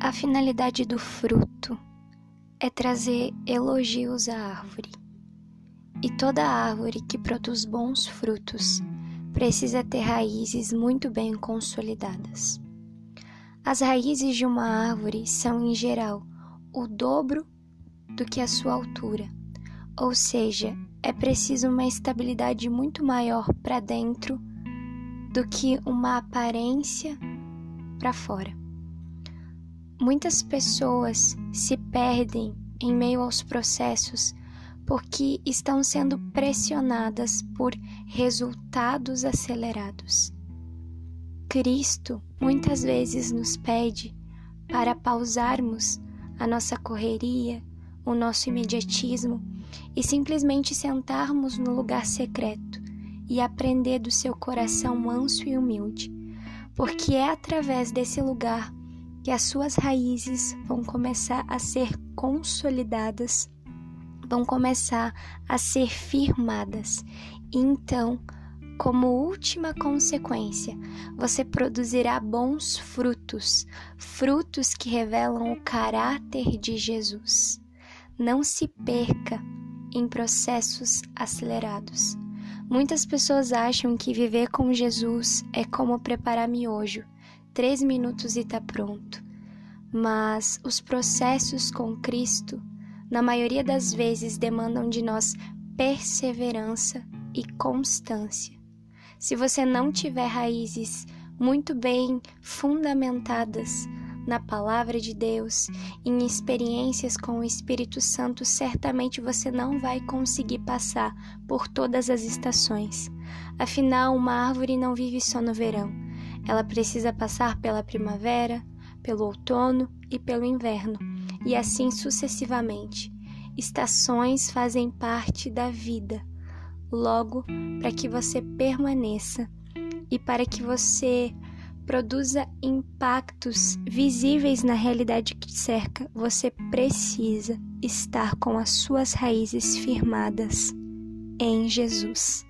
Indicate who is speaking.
Speaker 1: A finalidade do fruto é trazer elogios à árvore. E toda árvore que produz bons frutos precisa ter raízes muito bem consolidadas. As raízes de uma árvore são, em geral, o dobro do que a sua altura, ou seja, é preciso uma estabilidade muito maior para dentro do que uma aparência para fora. Muitas pessoas se perdem em meio aos processos porque estão sendo pressionadas por resultados acelerados. Cristo muitas vezes nos pede para pausarmos a nossa correria, o nosso imediatismo e simplesmente sentarmos no lugar secreto e aprender do seu coração manso e humilde, porque é através desse lugar que as suas raízes vão começar a ser consolidadas, vão começar a ser firmadas. Então, como última consequência, você produzirá bons frutos, frutos que revelam o caráter de Jesus. Não se perca em processos acelerados. Muitas pessoas acham que viver com Jesus é como preparar miojo três minutos e está pronto. Mas os processos com Cristo, na maioria das vezes, demandam de nós perseverança e constância. Se você não tiver raízes muito bem fundamentadas na palavra de Deus, em experiências com o Espírito Santo, certamente você não vai conseguir passar por todas as estações. Afinal, uma árvore não vive só no verão ela precisa passar pela primavera, pelo outono e pelo inverno, e assim sucessivamente. Estações fazem parte da vida. Logo, para que você permaneça e para que você produza impactos visíveis na realidade que te cerca, você precisa estar com as suas raízes firmadas em Jesus.